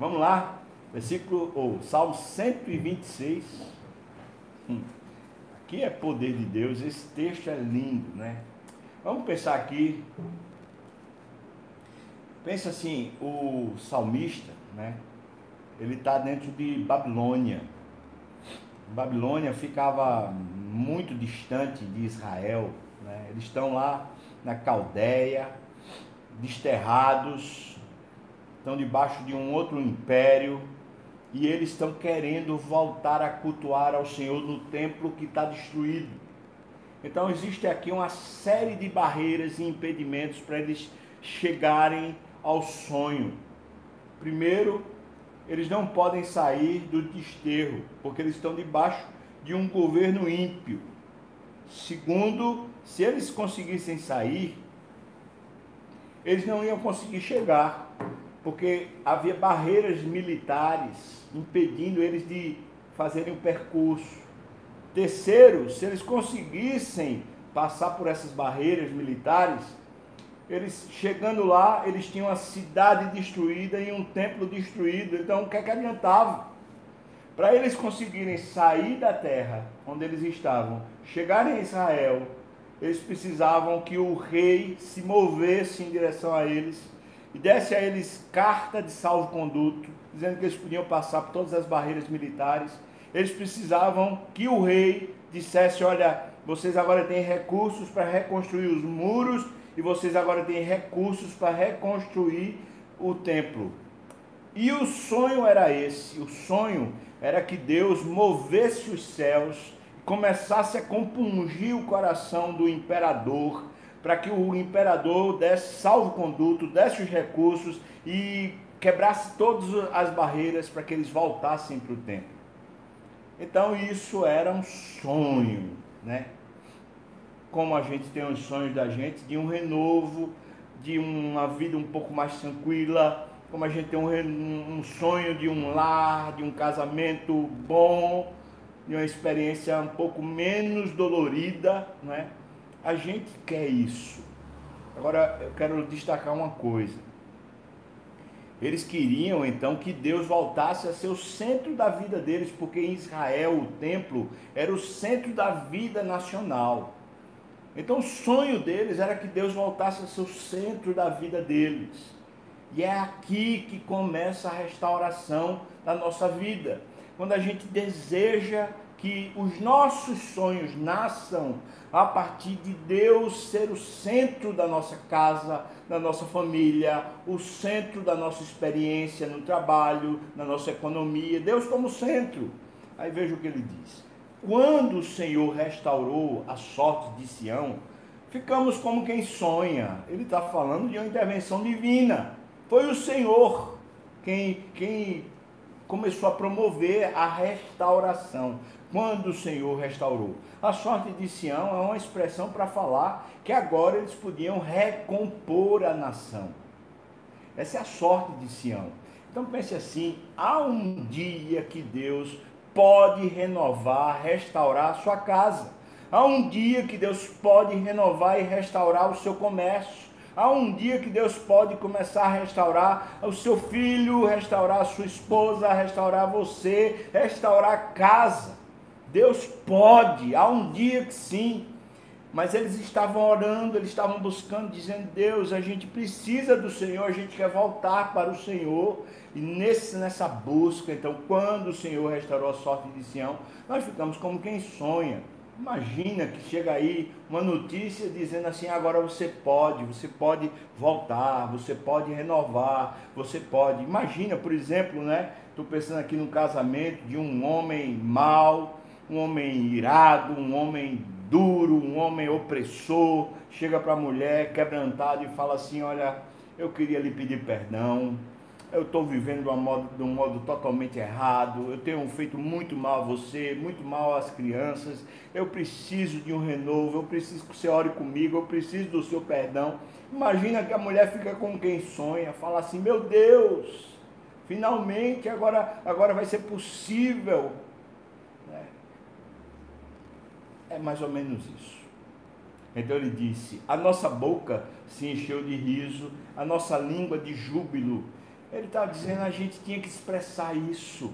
Vamos lá, versículo, ou Salmo 126. Hum. Aqui é poder de Deus, esse texto é lindo, né? Vamos pensar aqui. Pensa assim, o salmista, né? Ele está dentro de Babilônia. Babilônia ficava muito distante de Israel. Né? Eles estão lá na Caldeia, desterrados, estão debaixo de um outro império e eles estão querendo voltar a cultuar ao Senhor no templo que está destruído. Então existe aqui uma série de barreiras e impedimentos para eles chegarem ao sonho. Primeiro, eles não podem sair do desterro, porque eles estão debaixo de um governo ímpio. Segundo, se eles conseguissem sair, eles não iam conseguir chegar, porque havia barreiras militares impedindo eles de fazerem o percurso. Terceiro, se eles conseguissem passar por essas barreiras militares, eles chegando lá, eles tinham a cidade destruída e um templo destruído. Então, o que é que adiantava? Para eles conseguirem sair da terra onde eles estavam, chegarem a Israel, eles precisavam que o rei se movesse em direção a eles e desse a eles carta de salvo-conduto, dizendo que eles podiam passar por todas as barreiras militares. Eles precisavam que o rei dissesse: Olha, vocês agora têm recursos para reconstruir os muros e vocês agora têm recursos para reconstruir o templo. E o sonho era esse: o sonho era que Deus movesse os céus, começasse a compungir o coração do imperador, para que o imperador desse salvo-conduto, desse os recursos e quebrasse todas as barreiras para que eles voltassem para o templo. Então isso era um sonho, né? Como a gente tem os sonhos da gente de um renovo, de uma vida um pouco mais tranquila, como a gente tem um, um sonho de um lar, de um casamento bom, de uma experiência um pouco menos dolorida, não é? A gente quer isso. Agora eu quero destacar uma coisa. Eles queriam então que Deus voltasse a ser o centro da vida deles, porque em Israel o templo era o centro da vida nacional. Então o sonho deles era que Deus voltasse a ser o centro da vida deles. E é aqui que começa a restauração da nossa vida. Quando a gente deseja que os nossos sonhos nasçam a partir de Deus ser o centro da nossa casa, da nossa família, o centro da nossa experiência no trabalho, na nossa economia, Deus como centro. Aí veja o que ele diz. Quando o Senhor restaurou a sorte de Sião, ficamos como quem sonha. Ele está falando de uma intervenção divina. Foi o Senhor quem, quem começou a promover a restauração. Quando o Senhor restaurou. A sorte de Sião é uma expressão para falar que agora eles podiam recompor a nação. Essa é a sorte de Sião. Então pense assim: há um dia que Deus pode renovar, restaurar a sua casa. Há um dia que Deus pode renovar e restaurar o seu comércio. Há um dia que Deus pode começar a restaurar o seu filho, restaurar a sua esposa, restaurar você, restaurar a casa. Deus pode, há um dia que sim. Mas eles estavam orando, eles estavam buscando, dizendo: Deus, a gente precisa do Senhor, a gente quer voltar para o Senhor. E nesse, nessa busca, então, quando o Senhor restaurou a sorte de Sião, nós ficamos como quem sonha. Imagina que chega aí uma notícia dizendo assim: agora você pode, você pode voltar, você pode renovar, você pode. Imagina, por exemplo, né? Estou pensando aqui no casamento de um homem mau, um homem irado, um homem duro, um homem opressor, chega para a mulher quebrantado e fala assim: Olha, eu queria lhe pedir perdão, eu estou vivendo de, um modo, de um modo totalmente errado, eu tenho feito muito mal a você, muito mal às crianças, eu preciso de um renovo, eu preciso que você ore comigo, eu preciso do seu perdão. Imagina que a mulher fica com quem sonha, fala assim, meu Deus, finalmente agora, agora vai ser possível. É, mais ou menos isso. Então ele disse: A nossa boca se encheu de riso, a nossa língua de júbilo Ele está dizendo a gente tinha que expressar isso.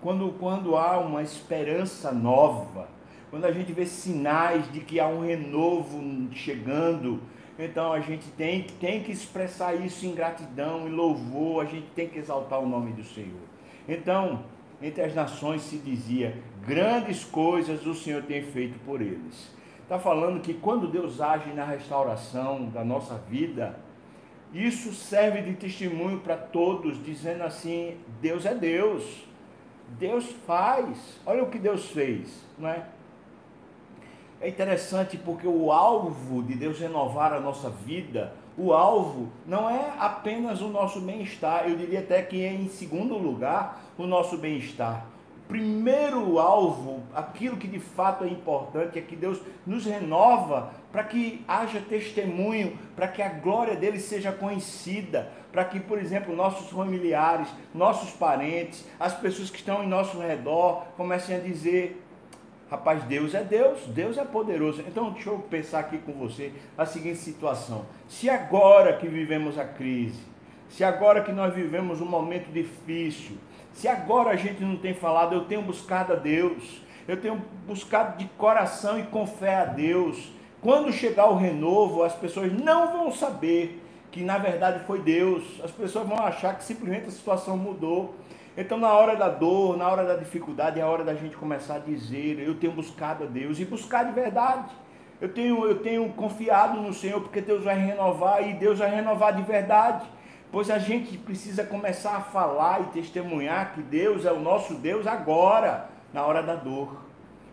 Quando, quando há uma esperança nova, quando a gente vê sinais de que há um renovo chegando, então a gente tem, tem que expressar isso em gratidão, em louvor, a gente tem que exaltar o nome do Senhor. Então, entre as nações se dizia: grandes coisas o Senhor tem feito por eles. Está falando que quando Deus age na restauração da nossa vida, isso serve de testemunho para todos, dizendo assim: Deus é Deus, Deus faz. Olha o que Deus fez, não é? É interessante porque o alvo de Deus renovar a nossa vida, o alvo não é apenas o nosso bem-estar, eu diria até que é em segundo lugar o nosso bem-estar. Primeiro alvo, aquilo que de fato é importante, é que Deus nos renova para que haja testemunho, para que a glória dele seja conhecida, para que, por exemplo, nossos familiares, nossos parentes, as pessoas que estão em nosso redor comecem a dizer: Rapaz, Deus é Deus, Deus é poderoso. Então, deixa eu pensar aqui com você a seguinte situação: se agora que vivemos a crise, se agora que nós vivemos um momento difícil, se agora a gente não tem falado, eu tenho buscado a Deus, eu tenho buscado de coração e com fé a Deus. Quando chegar o renovo, as pessoas não vão saber que na verdade foi Deus, as pessoas vão achar que simplesmente a situação mudou. Então, na hora da dor, na hora da dificuldade, é a hora da gente começar a dizer: Eu tenho buscado a Deus e buscar de verdade. Eu tenho, eu tenho confiado no Senhor porque Deus vai renovar e Deus vai renovar de verdade. Pois a gente precisa começar a falar e testemunhar que Deus é o nosso Deus agora, na hora da dor.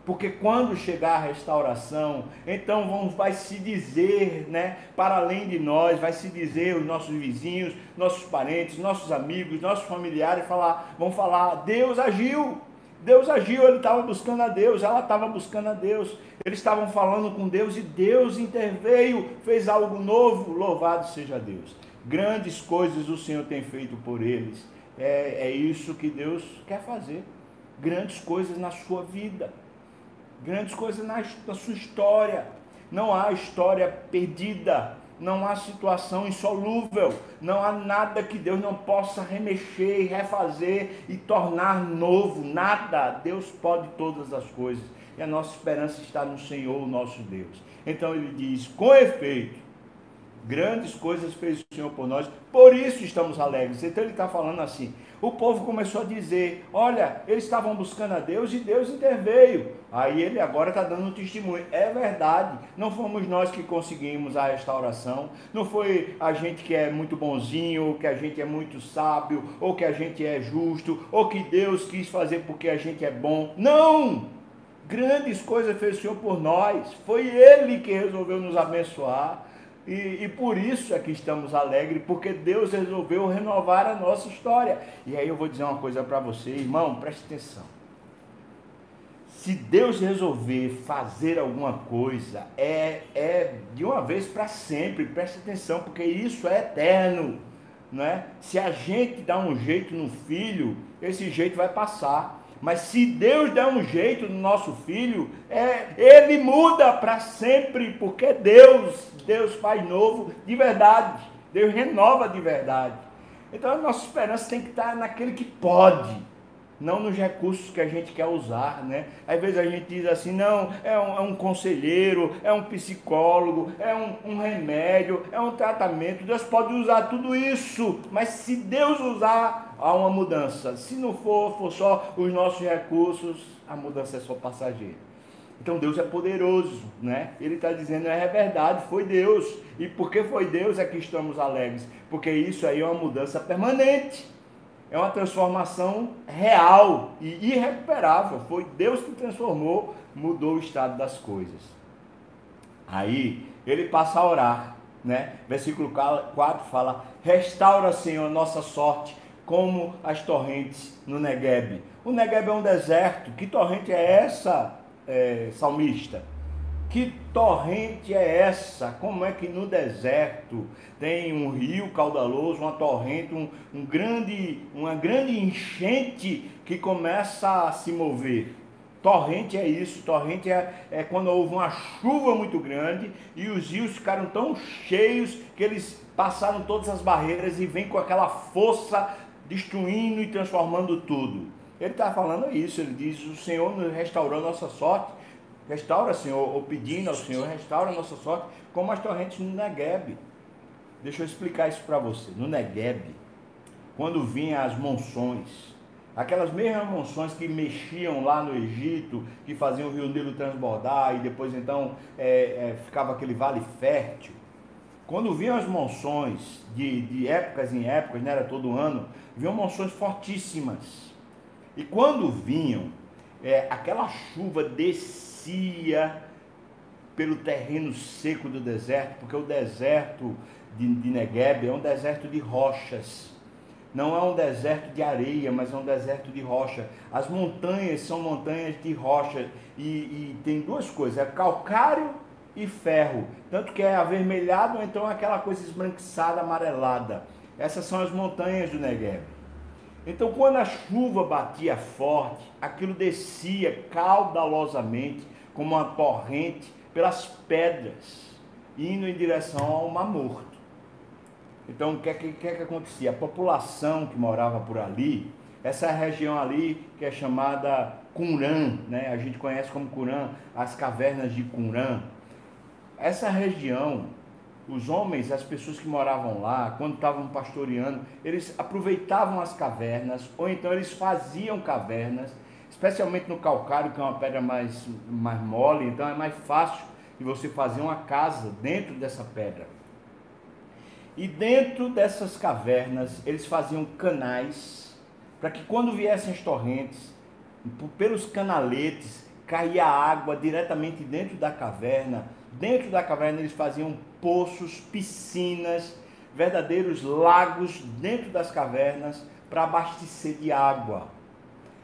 Porque quando chegar a restauração, então vamos, vai se dizer, né, para além de nós, vai se dizer os nossos vizinhos, nossos parentes, nossos amigos, nossos familiares, falar, vão falar, Deus agiu, Deus agiu, ele estava buscando a Deus, ela estava buscando a Deus, eles estavam falando com Deus e Deus interveio, fez algo novo, louvado seja Deus. Grandes coisas o Senhor tem feito por eles, é, é isso que Deus quer fazer, grandes coisas na sua vida. Grandes coisas na, na sua história. Não há história perdida, não há situação insolúvel, não há nada que Deus não possa remexer, refazer e tornar novo, nada. Deus pode todas as coisas. E a nossa esperança está no Senhor, o nosso Deus. Então ele diz: com efeito, grandes coisas fez o Senhor por nós, por isso estamos alegres. Então ele está falando assim: o povo começou a dizer: olha, eles estavam buscando a Deus e Deus interveio. Aí ele agora está dando um testemunho. É verdade, não fomos nós que conseguimos a restauração, não foi a gente que é muito bonzinho, ou que a gente é muito sábio, ou que a gente é justo, ou que Deus quis fazer porque a gente é bom. Não! Grandes coisas fez o Senhor por nós, foi Ele que resolveu nos abençoar. E, e, por isso é que estamos alegres, porque Deus resolveu renovar a nossa história. E aí eu vou dizer uma coisa para você, irmão, preste atenção. Se Deus resolver fazer alguma coisa, é, é de uma vez para sempre, preste atenção, porque isso é eterno. Não é? Se a gente dá um jeito no filho, esse jeito vai passar. Mas se Deus der um jeito no nosso filho, é, ele muda para sempre, porque Deus, Deus faz novo de verdade. Deus renova de verdade. Então a nossa esperança tem que estar naquele que pode não nos recursos que a gente quer usar, né? Às vezes a gente diz assim, não, é um, é um conselheiro, é um psicólogo, é um, um, remédio, é um tratamento. Deus pode usar tudo isso, mas se Deus usar, há uma mudança. Se não for, for só os nossos recursos, a mudança é só passageira. Então Deus é poderoso, né? Ele está dizendo, é verdade, foi Deus. E porque foi Deus é que estamos alegres, porque isso aí é uma mudança permanente é uma transformação real e irrecuperável. Foi Deus que transformou, mudou o estado das coisas. Aí ele passa a orar, né? Versículo 4 fala: Restaura, Senhor, nossa sorte, como as torrentes no Negueb. O Negueb é um deserto. Que torrente é essa, é, salmista? Que torrente é essa? Como é que no deserto tem um rio caudaloso, uma torrente, um, um grande, uma grande enchente que começa a se mover? Torrente é isso, torrente é, é quando houve uma chuva muito grande e os rios ficaram tão cheios que eles passaram todas as barreiras e vêm com aquela força destruindo e transformando tudo. Ele está falando isso, ele diz: O Senhor nos restaurou nossa sorte. Restaura, Senhor, ou pedindo ao Senhor, restaura a nossa sorte, como as torrentes no Negueb. Deixa eu explicar isso para você. No Negueb, quando vinham as monções, aquelas mesmas monções que mexiam lá no Egito, que faziam o rio Nilo transbordar e depois então é, é, ficava aquele vale fértil. Quando vinham as monções de, de épocas em épocas, não era todo ano, vinham monções fortíssimas. E quando vinham, é, aquela chuva descia pelo terreno seco do deserto, porque o deserto de, de Negueb é um deserto de rochas. Não é um deserto de areia, mas é um deserto de rocha. As montanhas são montanhas de rocha. E, e tem duas coisas: é calcário e ferro. Tanto que é avermelhado ou então aquela coisa esbranquiçada, amarelada. Essas são as montanhas do Negev. Então, quando a chuva batia forte, aquilo descia caudalosamente, como uma torrente, pelas pedras, indo em direção ao Mar Morto. Então, o que é que, que, é que acontecia? A população que morava por ali, essa região ali que é chamada Cunrã, né? a gente conhece como Cunrã, as cavernas de Cunrã. Essa região os homens, as pessoas que moravam lá, quando estavam pastoreando, eles aproveitavam as cavernas, ou então eles faziam cavernas, especialmente no calcário, que é uma pedra mais, mais mole, então é mais fácil de você fazer uma casa dentro dessa pedra. E dentro dessas cavernas, eles faziam canais, para que quando viessem as torrentes, pelos canaletes, caía água diretamente dentro da caverna. Dentro da caverna eles faziam poços, piscinas, verdadeiros lagos dentro das cavernas para abastecer de água.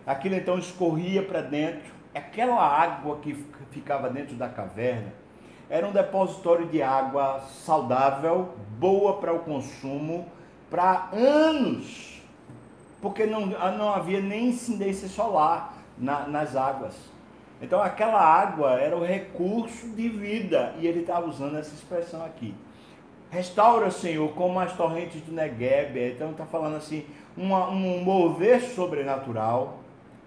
Aquilo então escorria para dentro, aquela água que ficava dentro da caverna era um depositório de água saudável, boa para o consumo, para anos, porque não, não havia nem incidência solar na, nas águas. Então aquela água era o recurso de vida e ele estava usando essa expressão aqui. Restaura, Senhor, como as torrentes do Negueb. Então está falando assim, uma, um mover sobrenatural,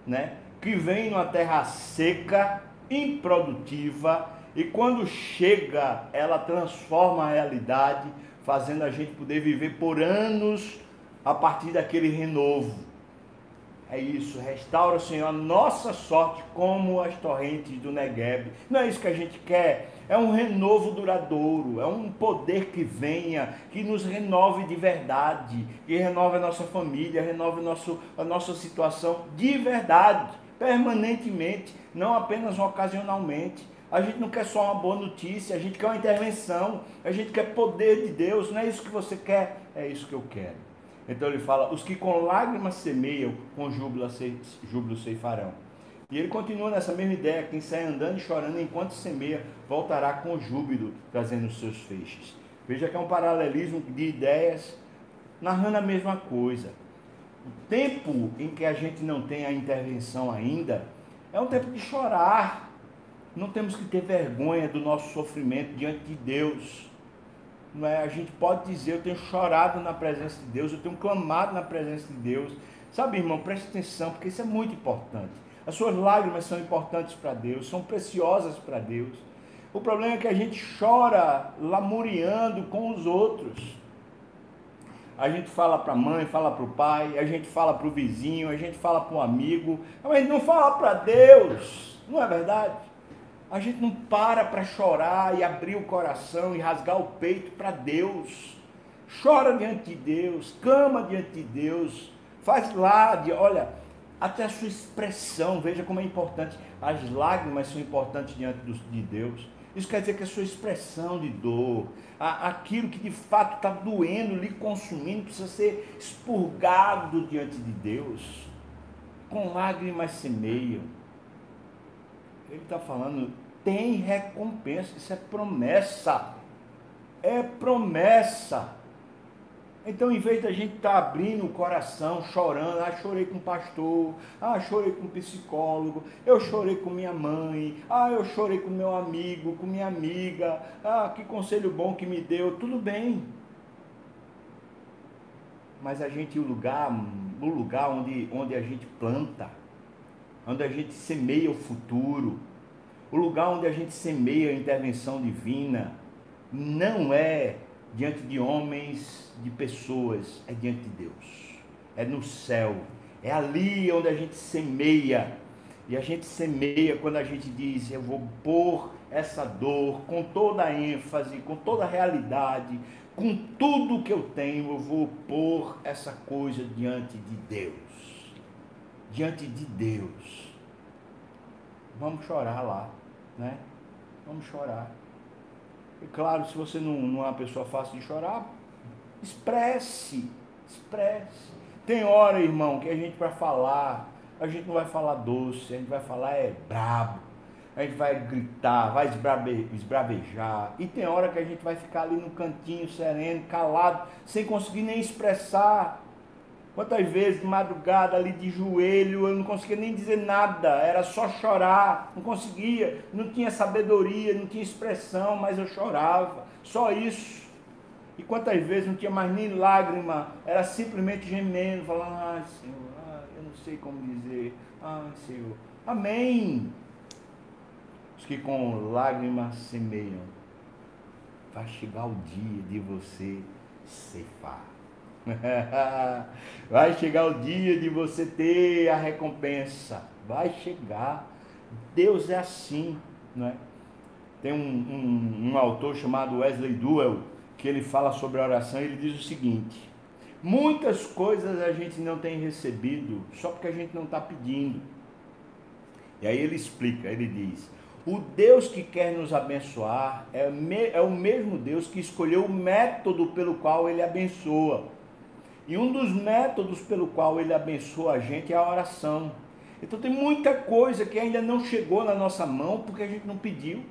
né? Que vem numa terra seca, improdutiva, e quando chega, ela transforma a realidade, fazendo a gente poder viver por anos a partir daquele renovo. É isso, restaura, Senhor, a nossa sorte como as torrentes do Negueb. Não é isso que a gente quer. É um renovo duradouro, é um poder que venha, que nos renove de verdade, que renove a nossa família, renove nosso, a nossa situação de verdade, permanentemente, não apenas ocasionalmente. A gente não quer só uma boa notícia, a gente quer uma intervenção, a gente quer poder de Deus. Não é isso que você quer, é isso que eu quero. Então ele fala: os que com lágrimas semeiam, com júbilo, júbilo ceifarão. E ele continua nessa mesma ideia: quem sai andando e chorando enquanto semeia, voltará com júbilo, trazendo os seus feixes. Veja que é um paralelismo de ideias narrando a mesma coisa. O tempo em que a gente não tem a intervenção ainda é um tempo de chorar. Não temos que ter vergonha do nosso sofrimento diante de Deus é? A gente pode dizer, eu tenho chorado na presença de Deus, eu tenho clamado na presença de Deus. Sabe, irmão, preste atenção, porque isso é muito importante. As suas lágrimas são importantes para Deus, são preciosas para Deus. O problema é que a gente chora lamuriando com os outros. A gente fala para a mãe, fala para o pai, a gente fala para o vizinho, a gente fala para um amigo, mas não fala para Deus, não é verdade? A gente não para para chorar e abrir o coração e rasgar o peito para Deus. Chora diante de Deus, clama diante de Deus, faz lá, olha, até a sua expressão, veja como é importante. As lágrimas são importantes diante de Deus. Isso quer dizer que a sua expressão de dor, aquilo que de fato está doendo, lhe consumindo, precisa ser expurgado diante de Deus. Com lágrimas semeiam ele está falando, tem recompensa, isso é promessa. É promessa. Então, em vez da gente estar tá abrindo o coração, chorando, ah, chorei com o pastor, ah, chorei com o psicólogo, eu chorei com minha mãe, ah, eu chorei com meu amigo, com minha amiga, ah, que conselho bom que me deu, tudo bem. mas a gente, o lugar, o lugar onde, onde a gente planta, onde a gente semeia o futuro, o lugar onde a gente semeia a intervenção divina, não é diante de homens, de pessoas, é diante de Deus. É no céu. É ali onde a gente semeia. E a gente semeia quando a gente diz: Eu vou pôr essa dor com toda a ênfase, com toda a realidade, com tudo que eu tenho, eu vou pôr essa coisa diante de Deus. Diante de Deus. Vamos chorar lá, né? Vamos chorar. E claro, se você não, não é uma pessoa fácil de chorar, expresse, expresse. Tem hora, irmão, que a gente vai falar, a gente não vai falar doce, a gente vai falar é brabo, a gente vai gritar, vai esbrabe, esbravejar. E tem hora que a gente vai ficar ali no cantinho, sereno, calado, sem conseguir nem expressar. Quantas vezes de madrugada ali de joelho, eu não conseguia nem dizer nada, era só chorar, não conseguia, não tinha sabedoria, não tinha expressão, mas eu chorava, só isso. E quantas vezes não tinha mais nem lágrima, era simplesmente gemendo, falando, ai Senhor, ai, eu não sei como dizer, ai Senhor, amém. Os que com lágrimas semeiam, vai chegar o dia de você ceifar. Vai chegar o dia de você ter a recompensa. Vai chegar. Deus é assim, não é? Tem um, um, um autor chamado Wesley Duell que ele fala sobre a oração. Ele diz o seguinte: muitas coisas a gente não tem recebido só porque a gente não está pedindo. E aí ele explica, ele diz: o Deus que quer nos abençoar é, é o mesmo Deus que escolheu o método pelo qual ele abençoa. E um dos métodos pelo qual ele abençoa a gente é a oração. Então tem muita coisa que ainda não chegou na nossa mão porque a gente não pediu,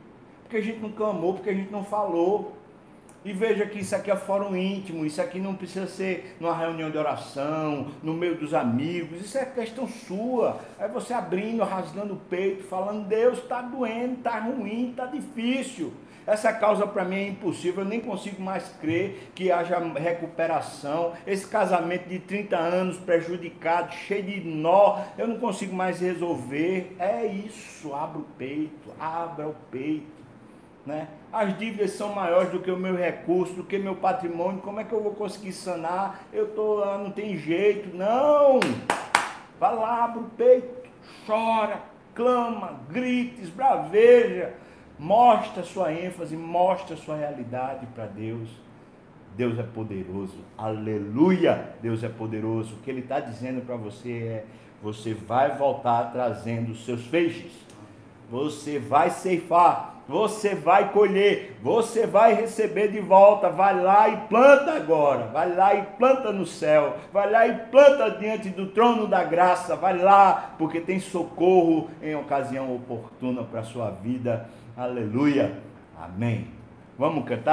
porque a gente não clamou, porque a gente não falou. E veja que isso aqui é fórum íntimo, isso aqui não precisa ser numa reunião de oração, no meio dos amigos, isso é questão sua. É você abrindo, rasgando o peito, falando, Deus, está doendo, está ruim, está difícil. Essa causa para mim é impossível, eu nem consigo mais crer que haja recuperação. Esse casamento de 30 anos prejudicado, cheio de nó, eu não consigo mais resolver. É isso, abra o peito, abra o peito. Né? As dívidas são maiores do que o meu recurso, do que meu patrimônio. Como é que eu vou conseguir sanar? Eu tô, ah, não tem jeito. Não! Vai lá, abre o peito, chora, clama, grita, esbraveja Mostra sua ênfase, mostra sua realidade para Deus. Deus é poderoso, aleluia! Deus é poderoso. O que Ele está dizendo para você é: você vai voltar trazendo os seus feixes, você vai ceifar, você vai colher, você vai receber de volta. Vai lá e planta agora, vai lá e planta no céu, vai lá e planta diante do trono da graça, vai lá, porque tem socorro em ocasião oportuna para a sua vida Aleluia. Amém. Vamos cantar?